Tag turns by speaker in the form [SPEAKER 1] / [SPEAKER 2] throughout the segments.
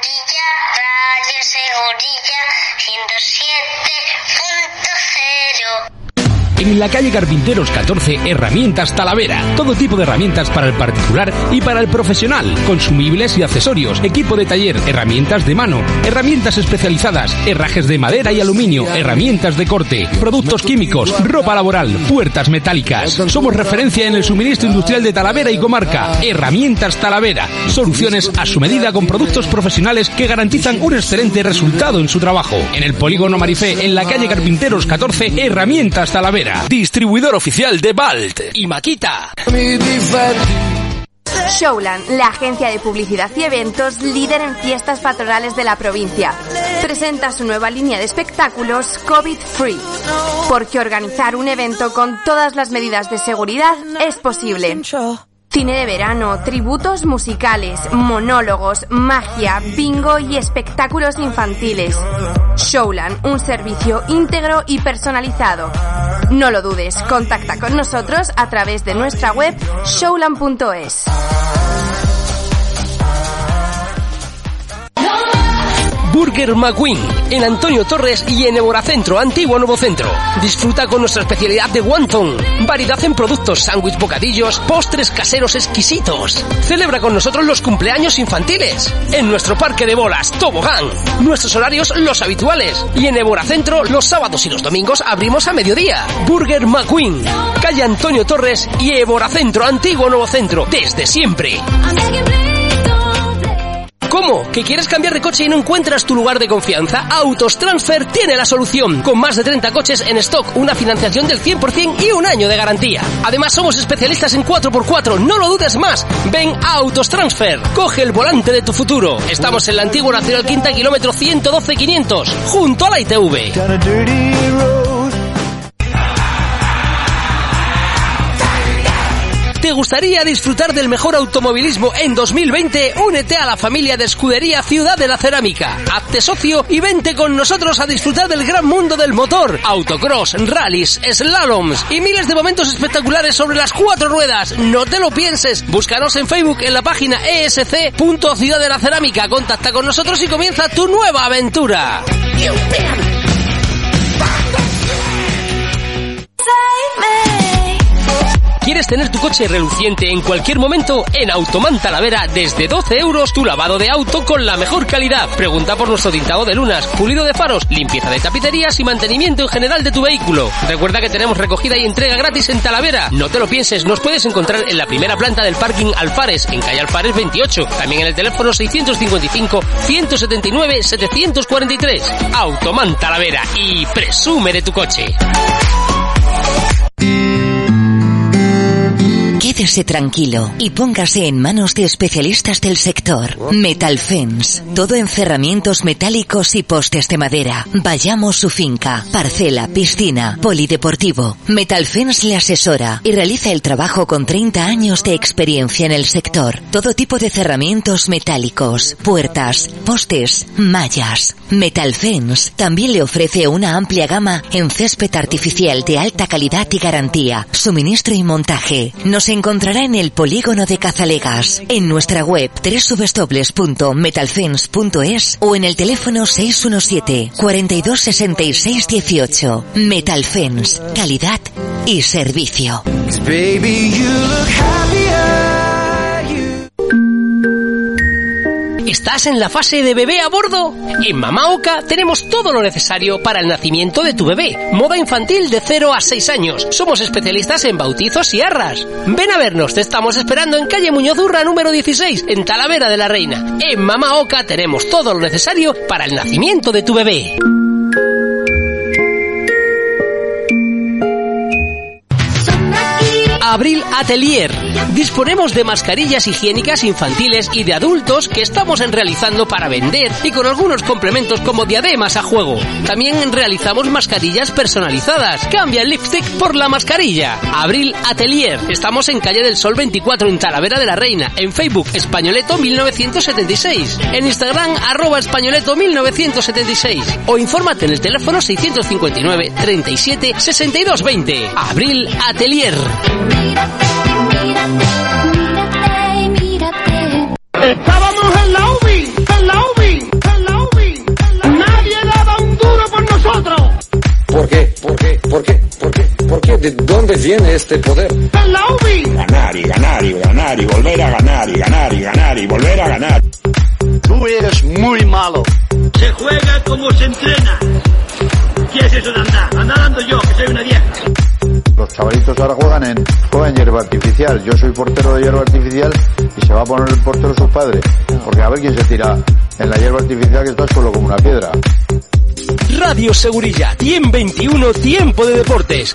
[SPEAKER 1] orilla, rayese
[SPEAKER 2] En la calle Carpinteros 14, Herramientas Talavera. Todo tipo de herramientas para el particular y para el profesional. Consumibles y accesorios, equipo de taller, herramientas de mano, herramientas especializadas, herrajes de madera y aluminio, herramientas de corte, productos químicos, ropa laboral, puertas metálicas. Somos referencia en el suministro industrial de Talavera y comarca. Herramientas Talavera. Soluciones a su medida con productos profesionales que garantizan un excelente resultado en su trabajo. En el polígono Marifé, en la calle Carpinteros 14, Herramientas Talavera. Distribuidor oficial de Balt y Maquita.
[SPEAKER 3] Showland, la agencia de publicidad y eventos líder en fiestas patronales de la provincia, presenta su nueva línea de espectáculos COVID Free. Porque organizar un evento con todas las medidas de seguridad es posible. Cine de verano, tributos musicales, monólogos, magia, bingo y espectáculos infantiles. Showland, un servicio íntegro y personalizado. No lo dudes, contacta con nosotros a través de nuestra web showland.es.
[SPEAKER 2] Burger McQueen, en Antonio Torres y en Eboracentro, Antiguo Nuevo Centro. Disfruta con nuestra especialidad de wonton, variedad en productos, sándwich, bocadillos, postres caseros exquisitos. Celebra con nosotros los cumpleaños infantiles. En nuestro parque de bolas, Tobogán. Nuestros horarios los habituales. Y en Eboracentro, los sábados y los domingos abrimos a mediodía. Burger McQueen, calle Antonio Torres y Eboracentro, Antiguo Nuevo Centro, desde siempre. ¿Cómo? ¿Que quieres cambiar de coche y no encuentras tu lugar de confianza? Autos Transfer tiene la solución. Con más de 30 coches en stock, una financiación del 100% y un año de garantía. Además, somos especialistas en 4x4, no lo dudes más. Ven a Autos Transfer. Coge el volante de tu futuro. Estamos en la antigua Nacional Quinta, kilómetro 112-500, junto a la ITV. ¿Te gustaría disfrutar del mejor automovilismo en 2020? Únete a la familia de Escudería Ciudad de la Cerámica. Hazte socio y vente con nosotros a disfrutar del gran mundo del motor. Autocross, rallies, slaloms y miles de momentos espectaculares sobre las cuatro ruedas. No te lo pienses. Búscanos en Facebook en la página esc.ciudad de la Cerámica. Contacta con nosotros y comienza tu nueva aventura. ¿Quieres tener tu coche reluciente en cualquier momento? En Automan Talavera, desde 12 euros tu lavado de auto con la mejor calidad. Pregunta por nuestro tintado de lunas, pulido de faros, limpieza de tapicerías y mantenimiento en general de tu vehículo. Recuerda que tenemos recogida y entrega gratis en Talavera. No te lo pienses, nos puedes encontrar en la primera planta del parking Alfares, en calle Alfares 28. También en el teléfono 655 179 743. Automan Talavera y presume de tu coche.
[SPEAKER 4] Quédese tranquilo y póngase en manos de especialistas del sector. Metal Fence. Todo en cerramientos metálicos y postes de madera. Vayamos su finca, parcela, piscina, polideportivo. Metal Fence le asesora y realiza el trabajo con 30 años de experiencia en el sector. Todo tipo de cerramientos metálicos, puertas, postes, mallas. Metal Fence también le ofrece una amplia gama en césped artificial de alta calidad y garantía, suministro y montaje. Nos encontrará en el polígono de Cazalegas, en nuestra web www.metalfence.es o en el teléfono 617 42 66 18. Metal Fence, calidad y servicio.
[SPEAKER 2] ¿Estás en la fase de bebé a bordo? En Mama Oca tenemos todo lo necesario para el nacimiento de tu bebé. Moda infantil de 0 a 6 años. Somos especialistas en bautizos y arras. Ven a vernos, te estamos esperando en calle Muñozurra número 16, en Talavera de la Reina. En Mama Oca tenemos todo lo necesario para el nacimiento de tu bebé. Abril Atelier. Disponemos de mascarillas higiénicas infantiles y de adultos que estamos en realizando para vender y con algunos complementos como diademas a juego. También realizamos mascarillas personalizadas. Cambia el lipstick por la mascarilla. Abril Atelier. Estamos en calle del Sol 24 en Talavera de la Reina. En Facebook Españoleto 1976. En Instagram arroba Españoleto 1976. O infórmate en el teléfono 659 37 62 20. Abril Atelier.
[SPEAKER 5] Estábamos en la UBI, en la UBI, en la UBI. Nadie daba un duro por nosotros.
[SPEAKER 6] ¿Por qué? ¿Por qué? ¿Por qué? ¿Por qué? ¿Por qué?
[SPEAKER 5] ¿De dónde viene este poder? ¡En la UBI!
[SPEAKER 7] Ganar y ganar y ganar y volver a ganar y ganar y ganar y volver a ganar.
[SPEAKER 8] Tú eres muy malo.
[SPEAKER 9] Se juega como se entrena. ¿Qué es eso de andar? Andar ando yo, que soy una vieja.
[SPEAKER 10] Los chavalitos ahora juegan en, juegan hierba artificial. Yo soy portero de hierba artificial y se va a poner el portero su padre. Porque a ver quién se tira en la hierba artificial que está solo como una piedra.
[SPEAKER 11] Radio Segurilla, 121 Tiempo de Deportes.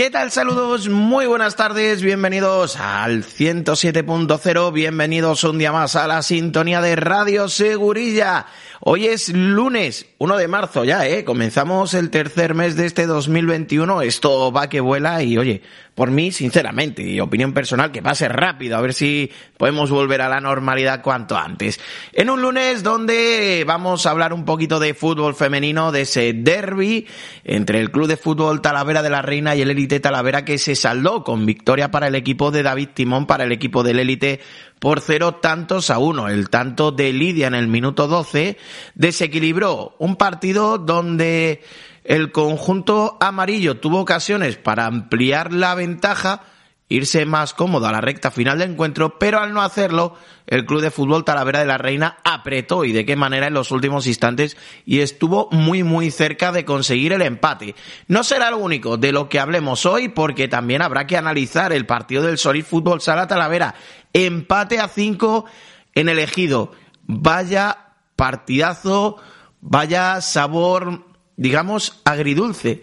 [SPEAKER 12] ¿Qué tal? Saludos, muy buenas tardes, bienvenidos al 107.0, bienvenidos un día más a la sintonía de Radio Segurilla. Hoy es lunes 1 de marzo ya, ¿eh? Comenzamos el tercer mes de este 2021, esto va que vuela y oye, por mí, sinceramente, y opinión personal, que pase rápido, a ver si podemos volver a la normalidad cuanto antes. En un lunes donde vamos a hablar un poquito de fútbol femenino, de ese derby entre el Club de Fútbol Talavera de la Reina y el Élite Talavera que se saldó con victoria para el equipo de David Timón, para el equipo del Élite por cero tantos a uno. El tanto de Lidia en el minuto 12 desequilibró un partido donde el conjunto amarillo tuvo ocasiones para ampliar la ventaja, irse más cómodo a la recta final del encuentro, pero al no hacerlo, el Club de Fútbol Talavera de la Reina apretó y de qué manera en los últimos instantes y estuvo muy muy cerca de conseguir el empate. No será lo único de lo que hablemos hoy porque también habrá que analizar el partido del Solid Fútbol Sala Talavera. Empate a cinco en el ejido. Vaya partidazo, vaya sabor digamos, agridulce.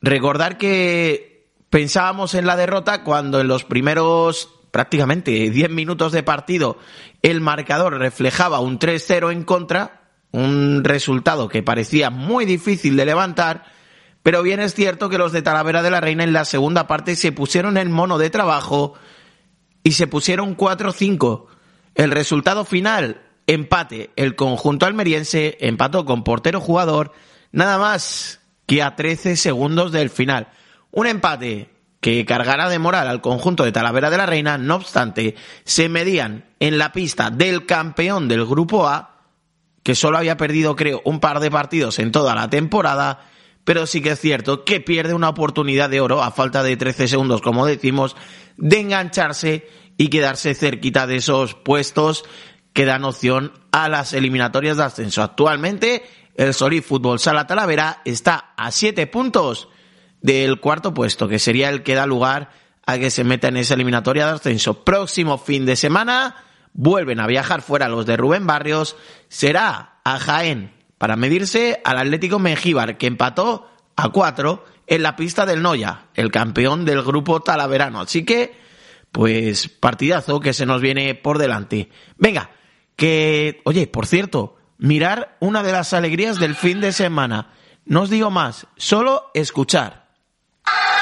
[SPEAKER 12] Recordar que pensábamos en la derrota cuando en los primeros prácticamente 10 minutos de partido el marcador reflejaba un 3-0 en contra, un resultado que parecía muy difícil de levantar, pero bien es cierto que los de Talavera de la Reina en la segunda parte se pusieron el mono de trabajo y se pusieron 4-5. El resultado final, empate. El conjunto almeriense empató con portero jugador nada más que a 13 segundos del final. Un empate que cargará de moral al conjunto de Talavera de la Reina, no obstante, se medían en la pista del campeón del Grupo A, que solo había perdido, creo, un par de partidos en toda la temporada, pero sí que es cierto que pierde una oportunidad de oro a falta de 13 segundos, como decimos, de engancharse y quedarse cerquita de esos puestos que dan opción a las eliminatorias de ascenso. Actualmente el Solid Fútbol Sala Talavera está a siete puntos del cuarto puesto, que sería el que da lugar a que se meta en esa eliminatoria de ascenso. Próximo fin de semana vuelven a viajar fuera los de Rubén Barrios, será a Jaén para medirse al Atlético Mengíbar, que empató a cuatro en la pista del Noya, el campeón del grupo talaverano. Así que, pues, partidazo que se nos viene por delante. Venga, que, oye, por cierto, mirar una de las alegrías del fin de semana. No os digo más, solo escuchar. Ah!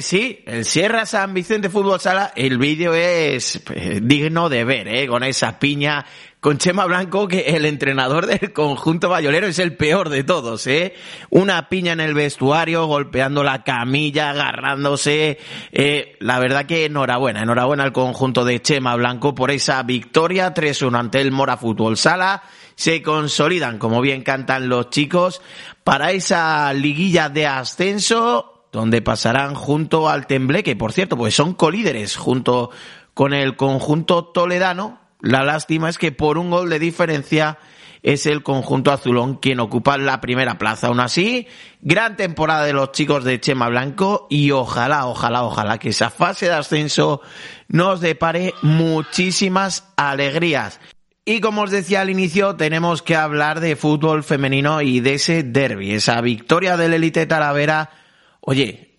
[SPEAKER 12] Sí, el Sierra San Vicente Fútbol Sala, el vídeo es eh, digno de ver, ¿eh? Con esa piña, con Chema Blanco, que el entrenador del conjunto bayolero es el peor de todos, ¿eh? Una piña en el vestuario, golpeando la camilla, agarrándose. Eh, la verdad que enhorabuena, enhorabuena al conjunto de Chema Blanco por esa victoria 3-1 ante el Mora Fútbol Sala. Se consolidan, como bien cantan los chicos, para esa liguilla de ascenso donde pasarán junto al Tembleque, por cierto, pues son colíderes junto con el conjunto toledano. La lástima es que por un gol de diferencia es el conjunto azulón quien ocupa la primera plaza. Aún así, gran temporada de los chicos de Chema Blanco y ojalá, ojalá, ojalá que esa fase de ascenso nos depare muchísimas alegrías. Y como os decía al inicio, tenemos que hablar de fútbol femenino y de ese derby, esa victoria del Elite Talavera Oye,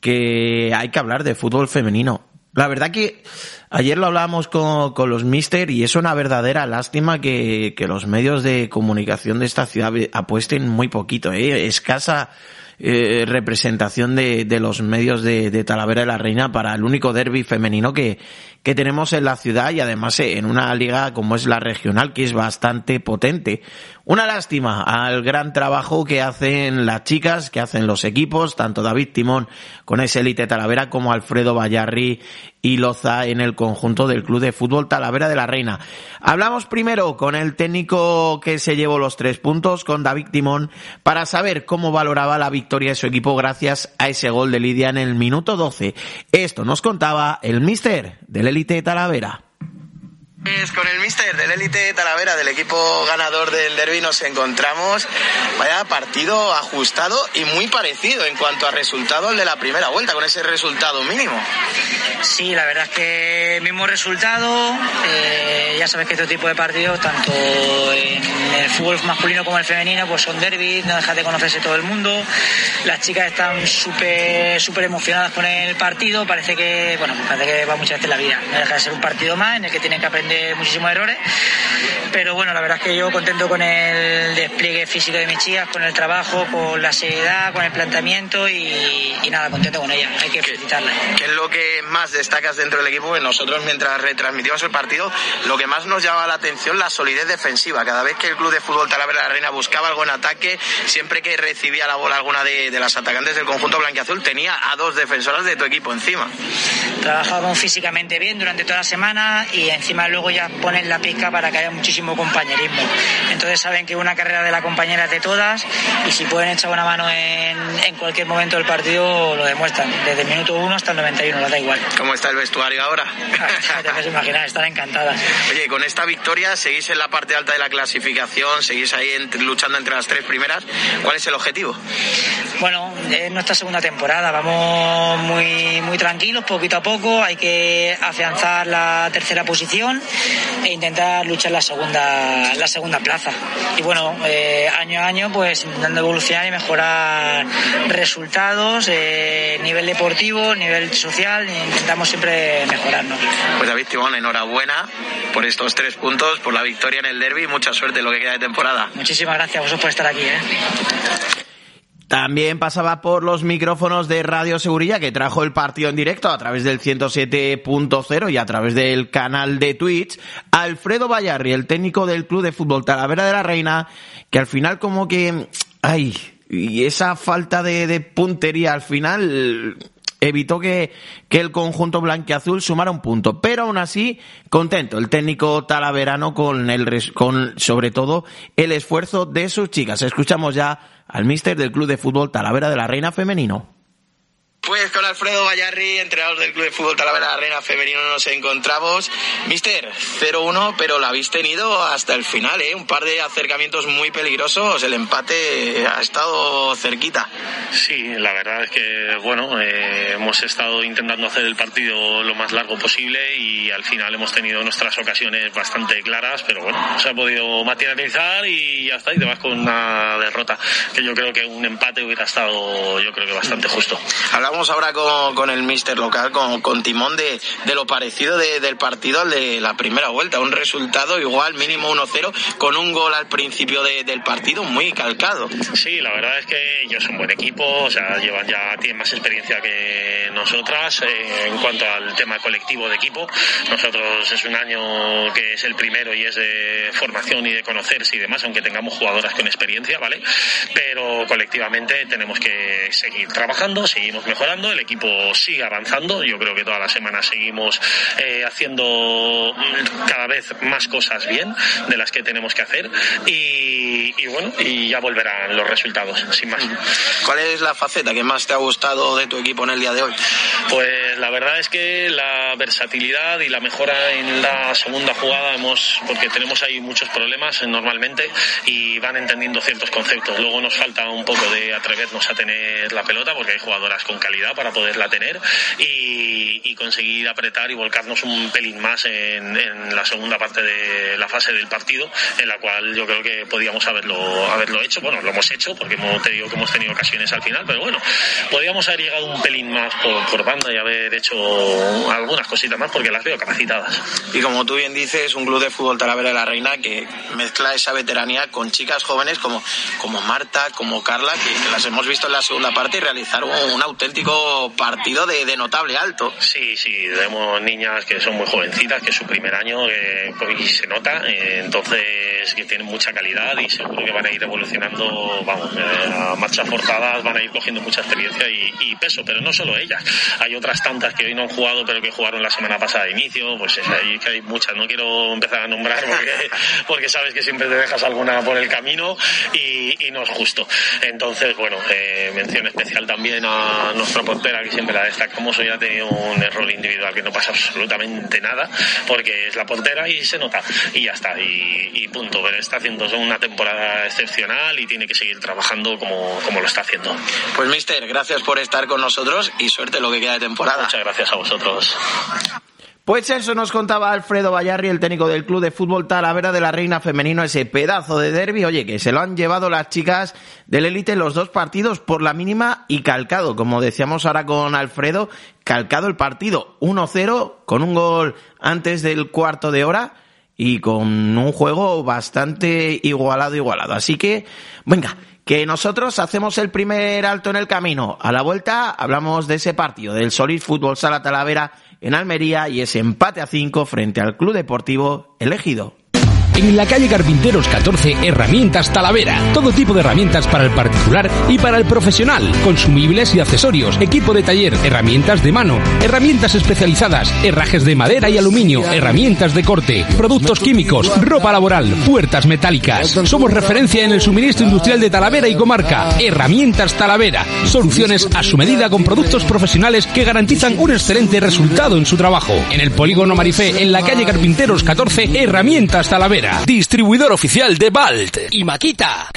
[SPEAKER 12] que hay que hablar de fútbol femenino. La verdad que ayer lo hablábamos con, con los mister y es una verdadera lástima que, que, los medios de comunicación de esta ciudad apuesten muy poquito, ¿eh? escasa eh, representación de, de, los medios de, Talavera de la Reina para el único derby femenino que, que tenemos en la ciudad y además en una liga como es la regional que es bastante potente. Una lástima al gran trabajo que hacen las chicas, que hacen los equipos, tanto David Timón con ese Elite Talavera como Alfredo Vallarri y Loza en el conjunto del Club de Fútbol Talavera de la Reina. Hablamos primero con el técnico que se llevó los tres puntos, con David Timón, para saber cómo valoraba la victoria de su equipo gracias a ese gol de Lidia en el minuto 12. Esto nos contaba el mister del Elite Talavera.
[SPEAKER 13] Con el mister del élite Talavera, del equipo ganador del derby, nos encontramos. Vaya partido ajustado y muy parecido en cuanto a resultado al de la primera vuelta, con ese resultado mínimo.
[SPEAKER 14] Sí, la verdad es que mismo resultado. Eh, ya sabes que este tipo de partidos, tanto en el fútbol masculino como el femenino, pues son derbis, no dejas de conocerse todo el mundo. Las chicas están súper súper emocionadas con el partido. Parece que, bueno, parece que va muchas veces la vida. No deja de ser un partido más en el que tienen que aprender muchísimos errores. Pero bueno, la verdad es que yo contento con el despliegue físico de mis chicas, con el trabajo, con la seriedad, con el planteamiento y, y nada, contento con ellas. Hay que felicitarlas.
[SPEAKER 13] ¿Qué es lo que más destacas dentro del equipo? Que nosotros mientras retransmitimos el partido, lo que más nos llama la atención, la solidez defensiva. Cada vez que el Club de Fútbol Talavera de la Reina buscaba algo en ataque, siempre que recibía la bola alguna de, de las atacantes del conjunto blanquiazul, tenía a dos defensoras de tu equipo encima.
[SPEAKER 14] Trabajamos físicamente bien durante toda la semana y encima luego ya ponen la pizca para que haya muchísimo compañerismo. Entonces saben que una carrera de la compañera es de todas y si pueden echar una mano en, en cualquier momento del partido lo demuestran, desde el minuto 1 hasta el 91, no da igual.
[SPEAKER 13] ¿Cómo está el vestuario ahora?
[SPEAKER 14] Te puedes imaginar, están encantadas.
[SPEAKER 13] Oye, con esta victoria seguís en la parte alta de la clasificación, seguís ahí en, luchando entre las tres primeras. ¿Cuál es el objetivo?
[SPEAKER 14] Bueno, es nuestra segunda temporada, vamos muy, muy tranquilos, poquito a poco, hay que afianzar la tercera posición e intentar luchar la segunda, la segunda plaza. Y bueno, eh, año a año, pues intentando evolucionar y mejorar resultados, eh, nivel deportivo, nivel social, e intentamos siempre mejorarnos.
[SPEAKER 13] Pues David Timón, enhorabuena por estos tres puntos, por la victoria en el derby y mucha suerte en lo que queda de temporada.
[SPEAKER 14] Muchísimas gracias a vosotros por estar aquí. ¿eh?
[SPEAKER 12] También pasaba por los micrófonos de Radio Seguridad que trajo el partido en directo a través del 107.0 y a través del canal de Twitch Alfredo Vallarri, el técnico del Club de Fútbol Talavera de la Reina, que al final como que, ay, y esa falta de puntería al final evitó que, que el conjunto blanquiazul sumara un punto. Pero aún así, contento el técnico talaverano con el, con sobre todo el esfuerzo de sus chicas. Escuchamos ya al míster del Club de Fútbol Talavera de la Reina Femenino.
[SPEAKER 13] Pues con Alfredo Vallarri, entrenador del Club de Fútbol Talavera Reina Femenino, nos encontramos. Mister, 0-1, pero la habéis tenido hasta el final, ¿eh? Un par de acercamientos muy peligrosos. El empate ha estado cerquita.
[SPEAKER 15] Sí, la verdad es que, bueno, eh, hemos estado intentando hacer el partido lo más largo posible y al final hemos tenido nuestras ocasiones bastante claras, pero bueno, se ha podido materializar y ya está, y te vas con una derrota, que yo creo que un empate hubiera estado, yo creo que bastante justo.
[SPEAKER 13] Hablamos ahora con, con el mister local, con, con Timón, de, de lo parecido de, del partido al de la primera vuelta. Un resultado igual, mínimo 1-0, con un gol al principio de, del partido muy calcado.
[SPEAKER 15] Sí, la verdad es que ellos son buen equipo, o sea, llevan ya, tienen más experiencia que nosotras eh, en cuanto al tema colectivo de equipo. Nosotros es un año que es el primero y es de formación y de conocerse y demás, aunque tengamos jugadoras con experiencia, ¿vale? Pero colectivamente tenemos que seguir trabajando, seguimos mejorando el equipo sigue avanzando, yo creo que todas las semanas seguimos eh, haciendo cada vez más cosas bien de las que tenemos que hacer y, y, bueno, y ya volverán los resultados, sin más.
[SPEAKER 13] ¿Cuál es la faceta que más te ha gustado de tu equipo en el día de hoy?
[SPEAKER 15] Pues la verdad es que la versatilidad y la mejora en la segunda jugada hemos, porque tenemos ahí muchos problemas normalmente y van entendiendo ciertos conceptos. Luego nos falta un poco de atrevernos a tener la pelota porque hay jugadoras con calidad para poderla tener y, conseguir apretar y volcarnos un pelín más en, la segunda parte de la fase del partido, en la cual yo creo que podíamos haberlo, haberlo hecho. Bueno, lo hemos hecho porque hemos, te digo que hemos tenido ocasiones al final, pero bueno, podíamos haber llegado un pelín más por, por banda y haber hecho algunas cositas más porque las veo capacitadas.
[SPEAKER 13] Y como tú bien dices, un club de fútbol Talavera de la Reina que mezcla esa veteranía con chicas jóvenes como, como Marta, como Carla, que, las hemos visto en la segunda parte y realizaron un, auténtico partido de, de, notable alto.
[SPEAKER 15] Sí, sí, tenemos niñas que son muy jovencitas, que es su primer año eh, y se nota, eh, entonces que tienen mucha calidad y seguro que van a ir evolucionando, vamos, eh, a marchas forzadas, van a ir cogiendo mucha experiencia y, y, peso, pero no solo ellas, hay otras tantas que hoy no han jugado pero que jugaron la semana pasada de inicio, pues es ahí que hay muchas, no quiero empezar a nombrar porque, porque sabes que siempre te dejas alguna por el camino y, y no es justo. Entonces, bueno, eh, mención especial también a nuestra portera que siempre la destacamos, hoy ha tenido un error individual que no pasa absolutamente nada porque es la portera y se nota y ya está y, y punto, pero está haciendo una temporada excepcional y tiene que seguir trabajando como, como lo está haciendo.
[SPEAKER 13] Pues mister, gracias por estar con nosotros y suerte lo que queda de temporada.
[SPEAKER 15] Muchas gracias a vosotros.
[SPEAKER 12] Pues eso nos contaba Alfredo Vallarri, el técnico del Club de Fútbol Talavera de la Reina Femenino, ese pedazo de derby, oye, que se lo han llevado las chicas del élite los dos partidos por la mínima y calcado, como decíamos ahora con Alfredo, calcado el partido 1-0 con un gol antes del cuarto de hora y con un juego bastante igualado, igualado. Así que, venga, que nosotros hacemos el primer alto en el camino. A la vuelta hablamos de ese partido, del Solís Fútbol Sala Talavera en Almería y ese empate a 5 frente al Club Deportivo Elegido.
[SPEAKER 11] En la calle Carpinteros 14, Herramientas Talavera. Todo tipo de herramientas para el particular y para el profesional. Consumibles y accesorios, equipo de taller, herramientas de mano, herramientas especializadas, herrajes de madera y aluminio, herramientas de corte, productos químicos, ropa laboral, puertas metálicas. Somos referencia en el suministro industrial de Talavera y comarca. Herramientas Talavera. Soluciones a su medida con productos profesionales que garantizan un excelente resultado en su trabajo. En el polígono Marifé, en la calle Carpinteros 14, Herramientas Talavera. Distribuidor oficial de Balt y Maquita.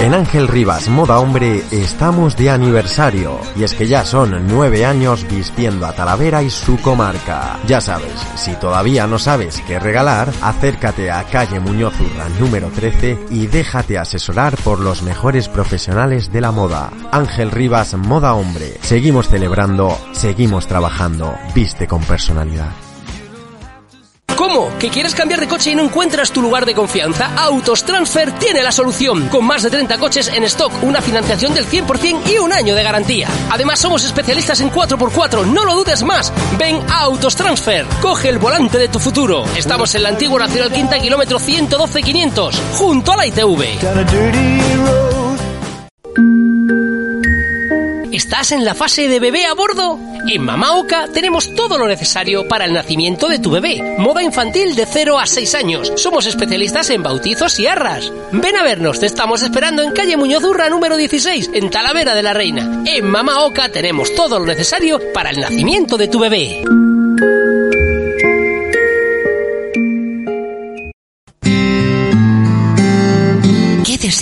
[SPEAKER 16] En Ángel Rivas Moda Hombre estamos de aniversario y es que ya son nueve años vistiendo a Talavera y su comarca. Ya sabes, si todavía no sabes qué regalar, acércate a calle Muñoz Urra número 13 y déjate asesorar por los mejores profesionales de la moda. Ángel Rivas Moda Hombre. Seguimos celebrando, seguimos trabajando. Viste con personalidad.
[SPEAKER 2] ¿Cómo? ¿Que quieres cambiar de coche y no encuentras tu lugar de confianza? Autos Transfer tiene la solución. Con más de 30 coches en stock, una financiación del 100% y un año de garantía. Además, somos especialistas en 4x4, no lo dudes más. Ven a Autos Transfer. Coge el volante de tu futuro. Estamos en la antigua Nacional Quinta, kilómetro 112-500, junto a la ITV. ¿Estás en la fase de bebé a bordo? En Mama Oca tenemos todo lo necesario para el nacimiento de tu bebé. Moda infantil de 0 a 6 años. Somos especialistas en bautizos y arras. Ven a vernos, te estamos esperando en calle Muñoz Urra número 16, en Talavera de la Reina. En Mama Oca tenemos todo lo necesario para el nacimiento de tu bebé.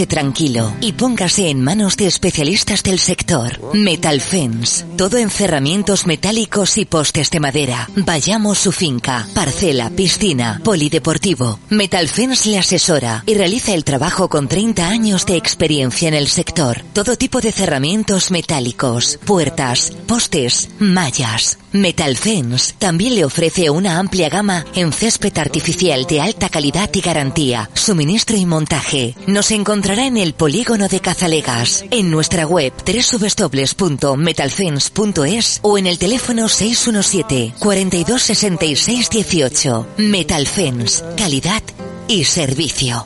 [SPEAKER 4] Tranquilo y póngase en manos de especialistas del sector. Metal Fence. Todo en cerramientos metálicos y postes de madera. Vayamos su finca, parcela, piscina, polideportivo. Metal Fence le asesora y realiza el trabajo con 30 años de experiencia en el sector. Todo tipo de cerramientos metálicos, puertas, postes, mallas. Metal Fence también le ofrece una amplia gama en césped artificial de alta calidad y garantía, suministro y montaje. Nos encontrará en el polígono de Cazalegas, en nuestra web www.metalfence.es o en el teléfono 617 4266 18. Metal Fence, calidad y servicio.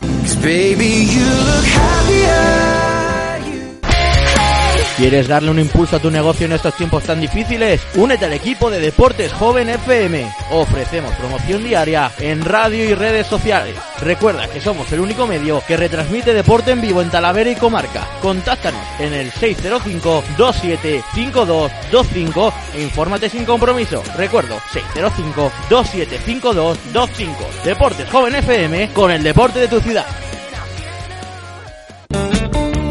[SPEAKER 17] ¿Quieres darle un impulso a tu negocio en estos tiempos tan difíciles? Únete al equipo de Deportes Joven FM. Ofrecemos promoción diaria en radio y redes sociales. Recuerda que somos el único medio que retransmite deporte en vivo en Talavera y comarca. Contáctanos en el 605-275225 e infórmate sin compromiso. Recuerdo, 605-275225. Deportes Joven FM con el deporte de tu ciudad.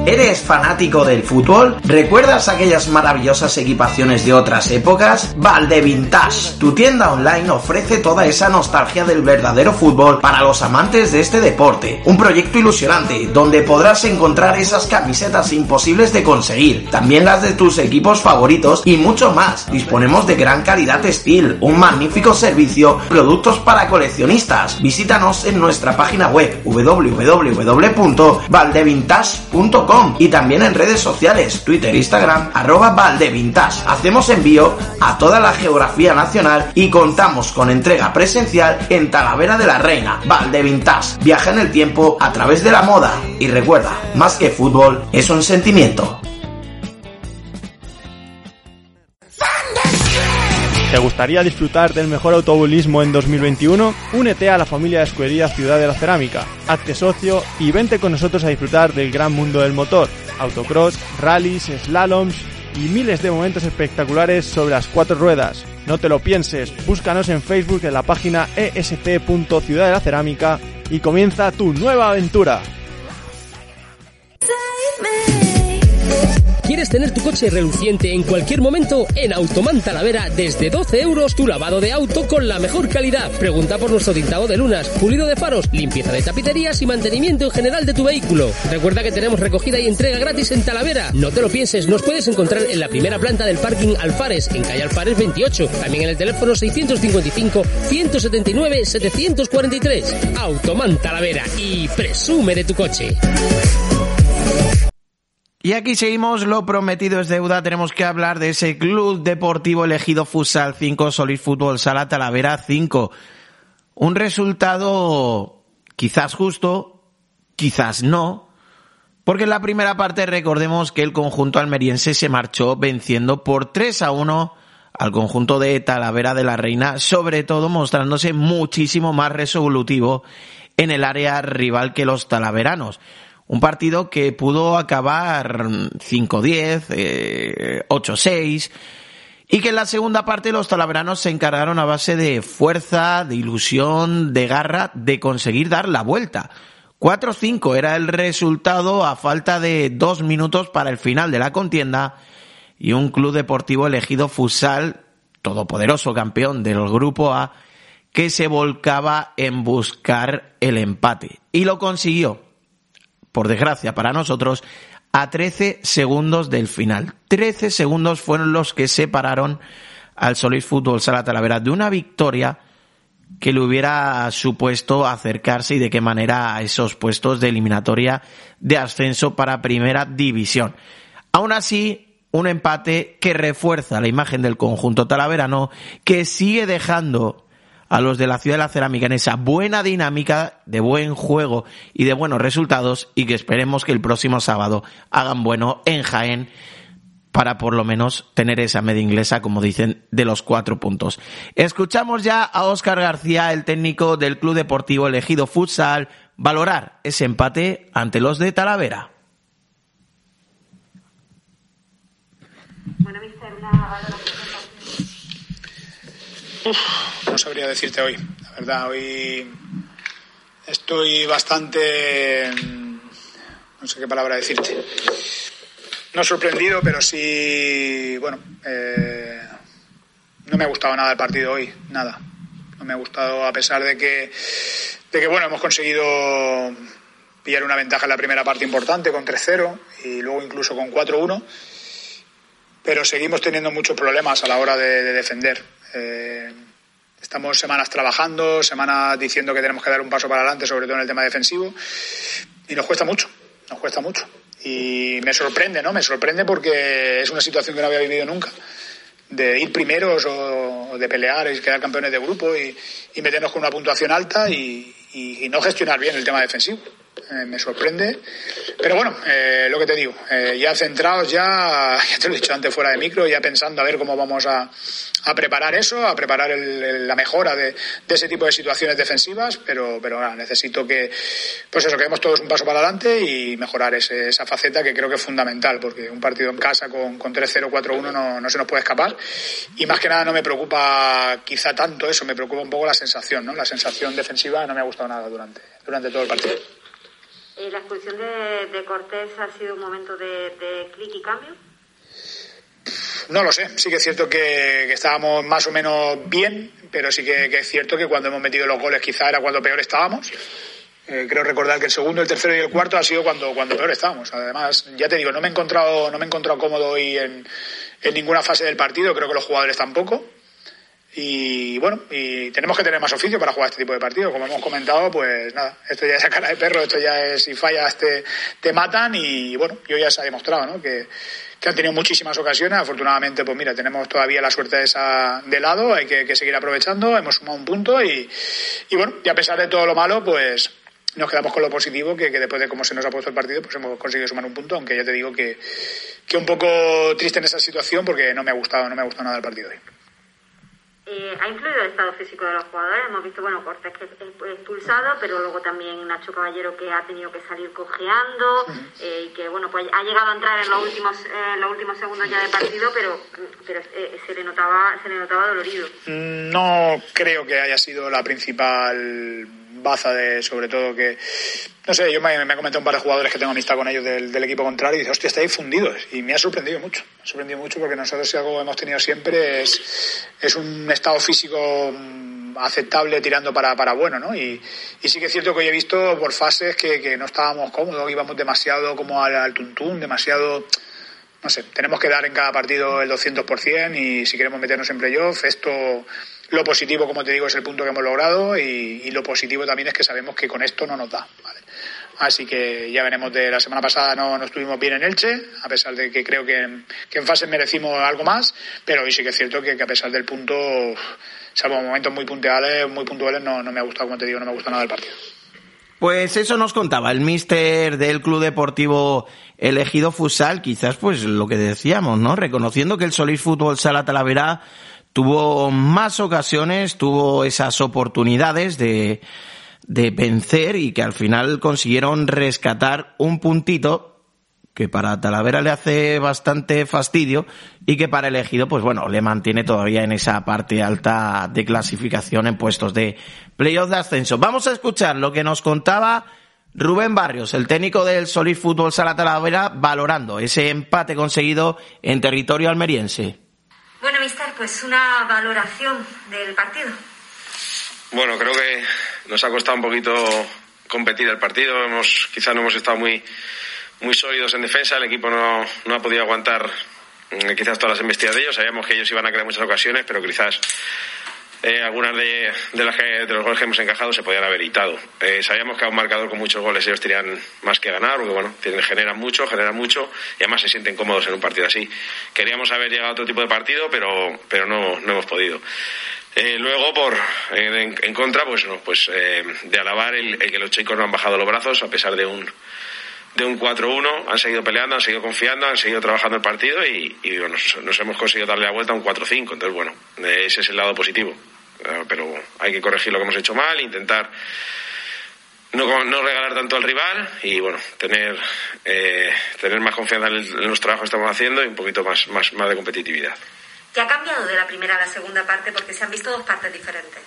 [SPEAKER 12] ¿Eres fanático del fútbol? ¿Recuerdas aquellas maravillosas equipaciones de otras épocas? Valde Vintage, tu tienda online ofrece toda esa nostalgia del verdadero fútbol para los amantes de este deporte. Un proyecto ilusionante donde podrás encontrar esas camisetas imposibles de conseguir, también las de tus equipos favoritos y mucho más. Disponemos de gran calidad textil, un magnífico servicio, productos para coleccionistas. Visítanos en nuestra página web www.valdevintage.com y también en redes sociales, Twitter, Instagram, arroba Valdevintage. Hacemos envío a toda la geografía nacional y contamos con entrega presencial en Talavera de la Reina, Valdevintage. Viaja en el tiempo a través de la moda y recuerda, más que fútbol, es un sentimiento.
[SPEAKER 18] ¿Te gustaría disfrutar del mejor automovilismo en 2021? Únete a la familia de Escudería Ciudad de la Cerámica, hazte socio y vente con nosotros a disfrutar del gran mundo del motor, autocross, rallies, slaloms y miles de momentos espectaculares sobre las cuatro ruedas. No te lo pienses, búscanos en Facebook en la página est.ciudad de la cerámica y comienza tu nueva aventura.
[SPEAKER 2] ¿Quieres tener tu coche reluciente en cualquier momento? En Automan Talavera, desde 12 euros tu lavado de auto con la mejor calidad. Pregunta por nuestro tintado de lunas, pulido de faros, limpieza de tapicerías y mantenimiento en general de tu vehículo. Recuerda que tenemos recogida y entrega gratis en Talavera. No te lo pienses, nos puedes encontrar en la primera planta del parking Alfares, en calle Alfares 28. También en el teléfono 655-179-743. Automan Talavera y presume de tu coche.
[SPEAKER 12] Y aquí seguimos, lo prometido es deuda, tenemos que hablar de ese club deportivo elegido Futsal 5, Solid Fútbol Sala Talavera 5. Un resultado quizás justo, quizás no, porque en la primera parte recordemos que el conjunto almeriense se marchó venciendo por 3 a 1 al conjunto de Talavera de la Reina, sobre todo mostrándose muchísimo más resolutivo en el área rival que los talaveranos. Un partido que pudo acabar 5-10, eh, 8-6, y que en la segunda parte los talaveranos se encargaron a base de fuerza, de ilusión, de garra, de conseguir dar la vuelta. 4-5 era el resultado a falta de dos minutos para el final de la contienda y un club deportivo elegido Futsal, todopoderoso campeón del Grupo A, que se volcaba en buscar el empate. Y lo consiguió por desgracia para nosotros, a 13 segundos del final. 13 segundos fueron los que separaron al Solís Fútbol Sala Talavera de una victoria que le hubiera supuesto acercarse y de qué manera a esos puestos de eliminatoria de ascenso para primera división. Aún así, un empate que refuerza la imagen del conjunto talaverano, que sigue dejando a los de la ciudad de la cerámica en esa buena dinámica de buen juego y de buenos resultados y que esperemos que el próximo sábado hagan bueno en Jaén para por lo menos tener esa media inglesa, como dicen, de los cuatro puntos. Escuchamos ya a Óscar García, el técnico del Club Deportivo Elegido Futsal, valorar ese empate ante los de Talavera.
[SPEAKER 19] Bueno, mister, una valoración No sabría decirte hoy. La verdad, hoy estoy bastante. No sé qué palabra decirte. No sorprendido, pero sí. Bueno, eh, no me ha gustado nada el partido hoy. Nada. No me ha gustado, a pesar de que, de que bueno, hemos conseguido pillar una ventaja en la primera parte importante con 3-0 y luego incluso con 4-1 pero seguimos teniendo muchos problemas a la hora de defender. Eh, estamos semanas trabajando, semanas diciendo que tenemos que dar un paso para adelante, sobre todo en el tema defensivo, y nos cuesta mucho, nos cuesta mucho. Y me sorprende, ¿no? Me sorprende porque es una situación que no había vivido nunca. De ir primeros o de pelear y quedar campeones de grupo y, meternos con una puntuación alta y no gestionar bien el tema defensivo. Eh, me sorprende. Pero bueno, eh, lo que te digo, eh, ya centrados, ya, ya te lo he dicho antes fuera de micro, ya pensando a ver cómo vamos a, preparar eso, a preparar la mejora de, ese tipo de situaciones defensivas, pero, pero necesito que, pues eso, que demos todos un paso para adelante y mejorar esa faceta que creo que es fundamental, porque un partido en casa con, con 3-0, 4-1 no, no se nos puede escapar. Y más que nada no me preocupa quizá tanto eso, me preocupa un poco la sensación, ¿no? La sensación defensiva no me ha gustado nada durante, durante todo el partido.
[SPEAKER 20] Eh, ¿La expulsión de, Cortés ha sido un momento de, clic y cambio?
[SPEAKER 19] No lo sé, sí que es cierto que, estábamos más o menos bien, pero sí que, que, es cierto que cuando hemos metido los goles quizá era cuando peor estábamos. Eh, creo recordar que el segundo, el tercero y el cuarto ha sido cuando, cuando peor estábamos. Además, ya te digo, no me he encontrado, no me he encontrado cómodo hoy en, en ninguna fase del partido, creo que los jugadores tampoco. Y bueno, y tenemos que tener más oficio para jugar este tipo de partidos. Como hemos comentado, pues nada, esto ya es a cara de perro, esto ya es si fallas te, te matan y bueno, y hoy ya se ha demostrado, ¿no? Que, que han tenido muchísimas ocasiones. Afortunadamente, pues mira, tenemos todavía la suerte de esa de lado, hay que, seguir aprovechando, hemos sumado un punto y, y bueno, y a pesar de todo lo malo, pues nos quedamos con lo positivo, que, que, después de cómo se nos ha puesto el partido, pues hemos conseguido sumar un punto, aunque ya te digo que, que un poco triste en esa situación porque no me ha gustado, no me ha gustado nada el partido hoy.
[SPEAKER 20] Eh, ¿Ha influido el estado físico de los jugadores? Hemos visto, bueno, Cortés que es expulsado, pero luego también Nacho Caballero que ha tenido que salir cojeando eh, y que, bueno, pues ha llegado a entrar en los últimos, eh, los últimos segundos ya de partido, pero, pero eh, se, le notaba, se le notaba dolorido.
[SPEAKER 19] No creo que haya sido la principal baza de, sobre todo, que, no sé, yo me, me comentado un par de jugadores que tengo amistad con ellos del, del equipo contrario y dice, hostia, estáis fundidos. Y me ha sorprendido mucho, me ha sorprendido mucho porque nosotros si algo hemos tenido siempre es, es un estado físico aceptable tirando para, para bueno, ¿no? Y, y sí que es cierto que hoy he visto por fases que, que no estábamos cómodos, íbamos demasiado como al, al tuntún, demasiado no sé, tenemos que dar en cada partido el 200% y si queremos meternos en playoff, esto, lo positivo, como te digo, es el punto que hemos logrado y, lo positivo también es que sabemos que con esto no nos da. Así que ya veremos de la semana pasada no, no estuvimos bien en Elche, a pesar de que creo que, que en fase merecimos algo más, pero hoy sí que es cierto que, que a pesar del punto, salvo momentos muy puntuales, muy puntuales, no, no me ha gustado, como te digo, no me ha gustado nada el partido.
[SPEAKER 12] Pues eso nos contaba el mister del Club Deportivo Elegido Futsal, quizás pues lo que decíamos, ¿no? Reconociendo que el Solís Fútbol Sala Talavera tuvo más ocasiones, tuvo esas oportunidades de, de vencer y que al final consiguieron rescatar un puntito que para Talavera le hace bastante fastidio y que para elegido, pues bueno, le mantiene todavía en esa parte alta de clasificación en puestos de playoff de ascenso. Vamos a escuchar lo que nos contaba Rubén Barrios, el técnico del Solís Fútbol Sala Talavera, valorando ese empate conseguido en territorio almeriense.
[SPEAKER 20] Bueno, mister, pues una valoración del partido.
[SPEAKER 21] Bueno, creo que nos ha costado un poquito competir el partido. Hemos, quizá no hemos estado muy muy sólidos en defensa, el equipo no, no ha podido aguantar eh, quizás todas las embestidas de ellos, sabíamos que ellos iban a crear muchas ocasiones, pero quizás eh, algunas de, de, las que, de, los goles que hemos encajado se podían haber evitado. Eh, sabíamos que a un marcador con muchos goles ellos tenían más que ganar, porque bueno, generan mucho, generan mucho y además se sienten cómodos en un partido así. Queríamos haber llegado a otro tipo de partido, pero, pero no, no hemos podido. Eh, luego, por en, contra, pues no, pues eh, de alabar el, el, que los chicos no han bajado los brazos a pesar de un de un 4-1, han seguido peleando, han seguido confiando, han seguido trabajando el partido y, y bueno, nos, hemos conseguido darle la vuelta a un 4-5. Entonces, bueno, ese es el lado positivo. Uh, pero hay que corregir lo que hemos hecho mal, intentar no, no regalar tanto al rival y bueno, tener, eh, tener más confianza en, el, en, los trabajos que estamos haciendo y un poquito más, más, más de competitividad.
[SPEAKER 20] ¿Qué ha cambiado de la primera a la segunda parte? Porque se han visto dos partes diferentes.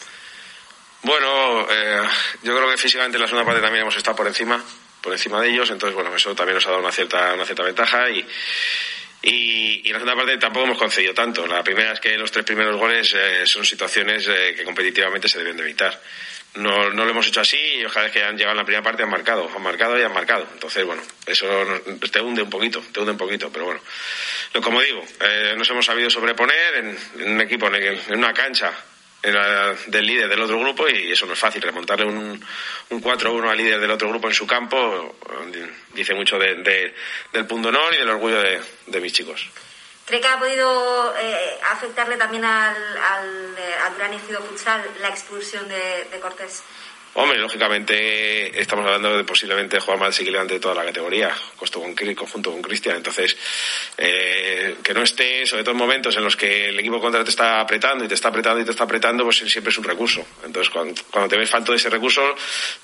[SPEAKER 21] Bueno, eh, yo creo que físicamente en la segunda parte también hemos estado por encima por encima de ellos, entonces bueno, eso también nos ha dado una cierta, una cierta ventaja y, y, y, en la segunda parte tampoco hemos concedido tanto. La primera es que los tres primeros goles eh, son situaciones eh, que competitivamente se deben de evitar. No, no lo hemos hecho así y ojalá que han llegado en la primera parte han marcado, han marcado y han marcado. Entonces, bueno, eso te hunde un poquito, te hunde un poquito, pero bueno. Como digo, eh, nos hemos sabido sobreponer en, un equipo, en una cancha era del líder del otro grupo y eso no es fácil. Remontarle un, un 4-1 al líder del otro grupo en su campo dice mucho de, de, del punto honor y del orgullo de, de mis chicos.
[SPEAKER 20] ¿Cree que ha podido eh, afectarle también al, al, eh, al Ejido Futsal la expulsión de, de Cortés?
[SPEAKER 21] Hombre, lógicamente estamos hablando de posiblemente jugar más desequilibrante de toda la categoría, costo con, conjunto con Cristian. Entonces, eh, que no esté, sobre todo en momentos en los que el equipo contra te está apretando y te está apretando y te está apretando, pues siempre es un recurso. Entonces, cuando, te ves falto de ese recurso,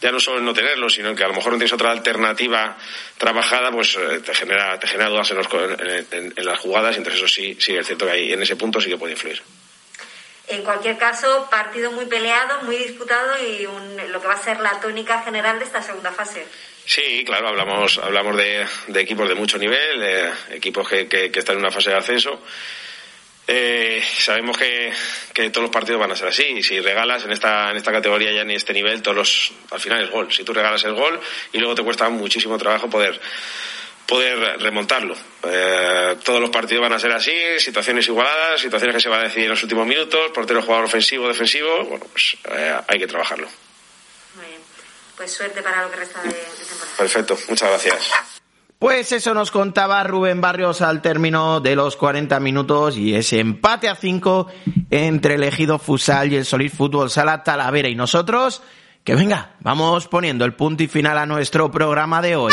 [SPEAKER 21] ya no solo no tenerlo, sino que a lo mejor no tienes otra alternativa trabajada, pues eh, te genera, te genera dudas en, los, en, en, en, las jugadas. Y entonces, eso sí, sí, es cierto que ahí en ese punto sí que puede influir.
[SPEAKER 20] En cualquier caso, partido muy peleado, muy disputado y un- lo que va a ser la tónica general de esta segunda fase.
[SPEAKER 21] Sí, claro, hablamos, hablamos de, equipos de mucho nivel, eh, equipos que, que- que están en una fase de ascenso. Eh, sabemos que, que todos los partidos van a ser así. Si regalas en esta, en esta categoría ya en este nivel, todos los, al final es gol. Si tú regalas el gol y luego te cuesta muchísimo trabajo poder, poder remontarlo. Eh, todos los partidos van a ser así, situaciones igualadas, situaciones que se van a decidir en los últimos minutos, portero, jugador ofensivo, defensivo. Bueno, pues eh, hay que trabajarlo.
[SPEAKER 20] Muy bien. Pues suerte para lo que resta de, de temporada.
[SPEAKER 21] Perfecto, muchas gracias.
[SPEAKER 12] Pues eso nos contaba Rubén Barrios al término de los 40 minutos y ese empate a 5 entre el Ejido Fusal y el Solid Fútbol Sala Talavera. Y nosotros, que venga, vamos poniendo el punto y final a nuestro programa de hoy.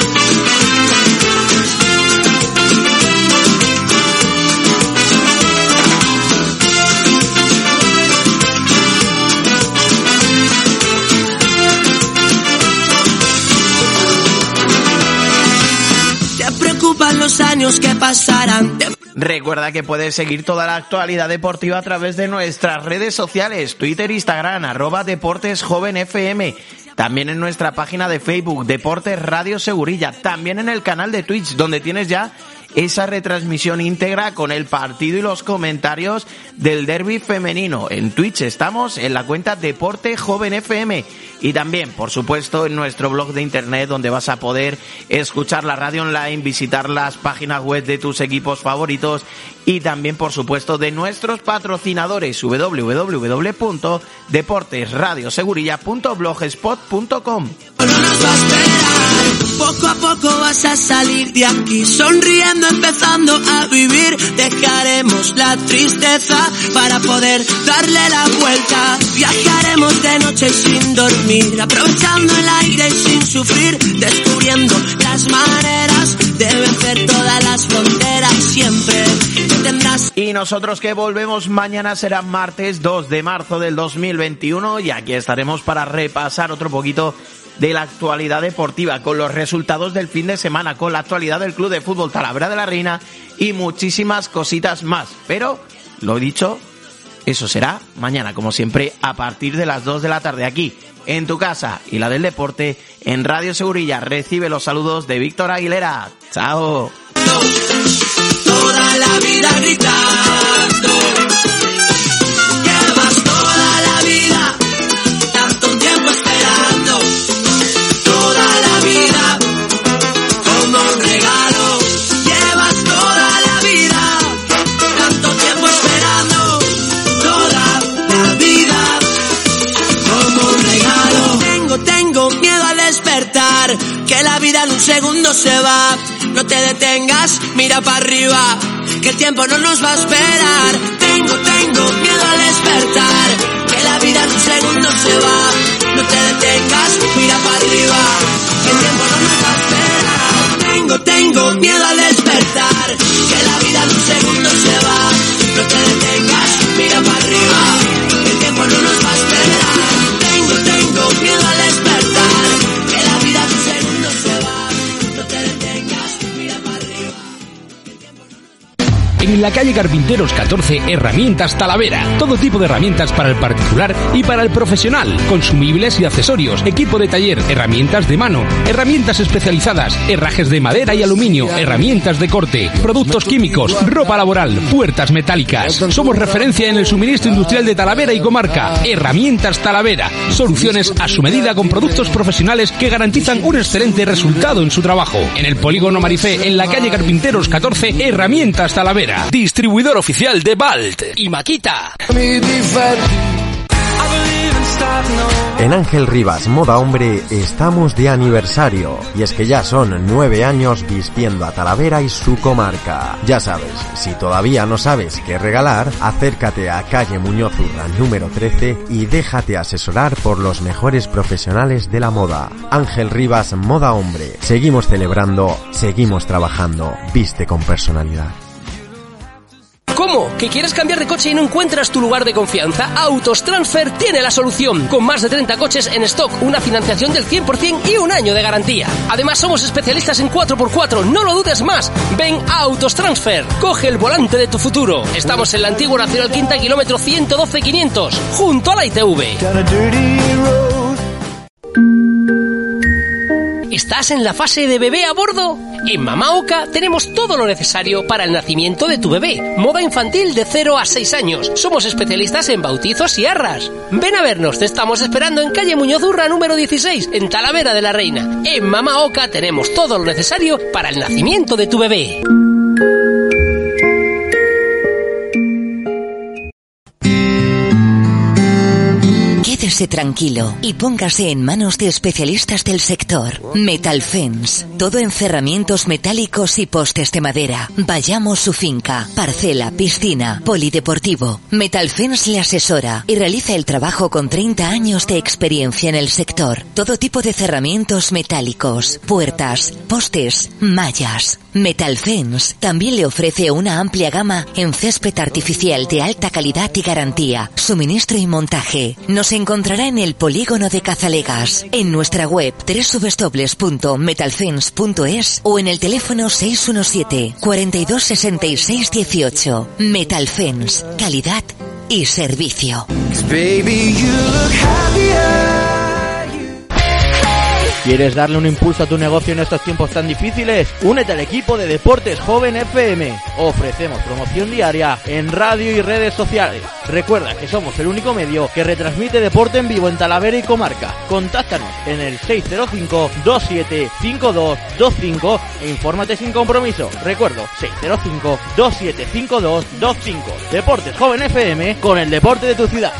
[SPEAKER 12] Recuerda que puedes seguir toda la actualidad deportiva a través de nuestras redes sociales, Twitter, Instagram, arroba Deportes Joven FM. También en nuestra página de Facebook, Deportes Radio Segurilla. También en el canal de Twitch, donde tienes ya esa retransmisión íntegra con el partido y los comentarios del derby femenino. En Twitch estamos en la cuenta Deporte Joven FM y también, por supuesto, en nuestro blog de internet donde vas a poder escuchar la radio online, visitar las páginas web de tus equipos favoritos y también, por supuesto, de nuestros patrocinadores www.deportesradiosegurilla.blogspot.com.
[SPEAKER 22] Poco a poco vas a salir de aquí, sonriendo, empezando a vivir. Dejaremos la tristeza para poder darle la vuelta. Viajaremos de noche sin dormir, aprovechando el aire y sin sufrir, descubriendo las maneras de vencer todas las fronteras. Siempre tendrás
[SPEAKER 12] Y nosotros que volvemos mañana será martes 2 de marzo del 2021 y aquí estaremos para repasar otro poquito de la actualidad deportiva con los resultados del fin de semana, con la actualidad del Club de Fútbol Talavera de la Reina y muchísimas cositas más. Pero, lo dicho, eso será mañana, como siempre, a partir de las 2 de la tarde aquí, en tu casa y la del deporte, en Radio Segurilla. Recibe los saludos de Víctor Aguilera. Chao.
[SPEAKER 22] Mira para arriba, que el tiempo no nos va a esperar. Tengo, tengo miedo al despertar, que la vida en un segundo se va. No te detengas, mira para arriba, que el tiempo no nos va a esperar. Tengo, tengo miedo al La
[SPEAKER 11] calle Carpinteros 14, Herramientas Talavera. Todo tipo de herramientas para el particular y para el profesional. Consumibles y accesorios. Equipo de taller. Herramientas de mano. Herramientas especializadas. Herrajes de madera y aluminio. Herramientas de corte. Productos químicos. Ropa laboral. Puertas metálicas. Somos referencia en el suministro industrial de Talavera y comarca. Herramientas Talavera. Soluciones a su medida con productos profesionales que garantizan un excelente resultado en su trabajo. En el polígono Marifé, en la calle Carpinteros 14, Herramientas Talavera. Distribuidor oficial de Balt y Maquita.
[SPEAKER 16] En Ángel Rivas Moda Hombre estamos de aniversario y es que ya son nueve años vistiendo a Talavera y su comarca. Ya sabes, si todavía no sabes qué regalar, acércate a calle Muñoz Urra número 13 y déjate asesorar por los mejores profesionales de la moda. Ángel Rivas Moda Hombre. Seguimos celebrando, seguimos trabajando. Viste con personalidad.
[SPEAKER 2] ¿Cómo? ¿Que quieres cambiar de coche y no encuentras tu lugar de confianza? Autos Transfer tiene la solución. Con más de 30 coches en stock, una financiación del 100% y un año de garantía. Además, somos especialistas en 4x4, no lo dudes más. Ven a Autos Transfer. Coge el volante de tu futuro. Estamos en la antigua Nacional Quinta, kilómetro 112-500, junto a la ITV. ¿Estás en la fase de bebé a bordo? En Mama Oca tenemos todo lo necesario para el nacimiento de tu bebé. Moda infantil de 0 a 6 años. Somos especialistas en bautizos y arras. Ven a vernos, te estamos esperando en calle Muñoz Urra número 16, en Talavera de la Reina. En Mama Oca tenemos todo lo necesario para el nacimiento de tu bebé.
[SPEAKER 4] Tranquilo y póngase en manos de especialistas del sector. Metal Fence. Todo en cerramientos metálicos y postes de madera. Vayamos su finca, parcela, piscina, polideportivo. Metal Fence le asesora y realiza el trabajo con 30 años de experiencia en el sector. Todo tipo de cerramientos metálicos, puertas, postes, mallas. Metal Fence también le ofrece una amplia gama en césped artificial de alta calidad y garantía, suministro y montaje. Nos en el polígono de Cazalegas, en nuestra web www.metalfence.es o en el teléfono 617 4266 18. Metal Fence, calidad y servicio.
[SPEAKER 17] ¿Quieres darle un impulso a tu negocio en estos tiempos tan difíciles? Únete al equipo de Deportes Joven FM. Ofrecemos promoción diaria en radio y redes sociales. Recuerda que somos el único medio que retransmite deporte en vivo en Talavera y comarca. Contáctanos en el 605-275225 e infórmate sin compromiso. Recuerdo, 605-275225. Deportes Joven FM con el deporte de tu ciudad.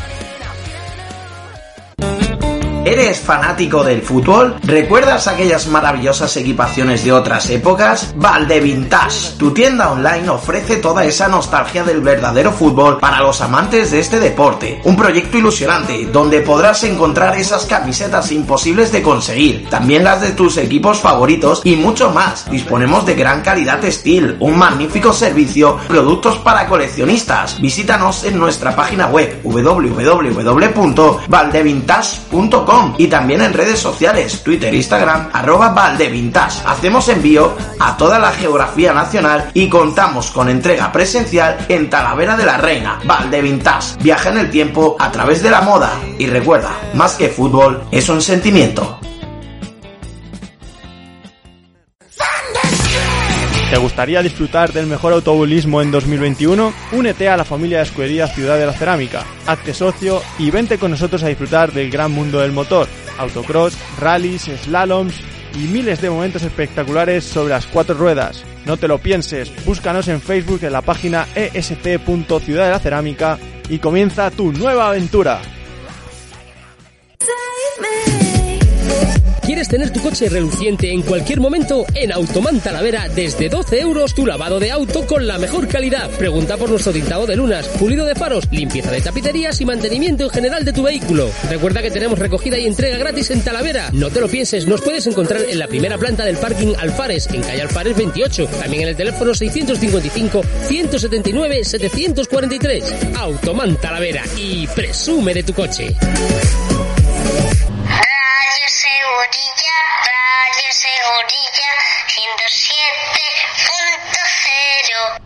[SPEAKER 12] ¿Eres fanático del fútbol? ¿Recuerdas aquellas maravillosas equipaciones de otras épocas? Valde Vintage, tu tienda online ofrece toda esa nostalgia del verdadero fútbol para los amantes de este deporte. Un proyecto ilusionante donde podrás encontrar esas camisetas imposibles de conseguir, también las de tus equipos favoritos y mucho más. Disponemos de gran calidad textil, un magnífico servicio, productos para coleccionistas. Visítanos en nuestra página web www.valdevintage.com y también en redes sociales, Twitter, Instagram, arroba Valdevintage. Hacemos envío a toda la geografía nacional y contamos con entrega presencial en Talavera de la Reina, Valdevintage. Viaja en el tiempo a través de la moda y recuerda, más que fútbol, es un sentimiento.
[SPEAKER 18] ¿Te gustaría disfrutar del mejor automovilismo en 2021? Únete a la familia de Escudería Ciudad de la Cerámica, hazte socio y vente con nosotros a disfrutar del gran mundo del motor, autocross, rallies, slaloms y miles de momentos espectaculares sobre las cuatro ruedas. No te lo pienses, búscanos en Facebook en la página est.ciudad de la cerámica y comienza tu nueva aventura.
[SPEAKER 2] ¿Quieres tener tu coche reluciente en cualquier momento? En Automan Talavera, desde 12 euros tu lavado de auto con la mejor calidad. Pregunta por nuestro tintado de lunas, pulido de faros, limpieza de tapicerías y mantenimiento en general de tu vehículo. Recuerda que tenemos recogida y entrega gratis en Talavera. No te lo pienses, nos puedes encontrar en la primera planta del parking Alfares, en calle Alfares 28. También en el teléfono 655-179-743. Automan Talavera y presume de tu coche.
[SPEAKER 1] Cállese orilla, cállese orilla, 107.0.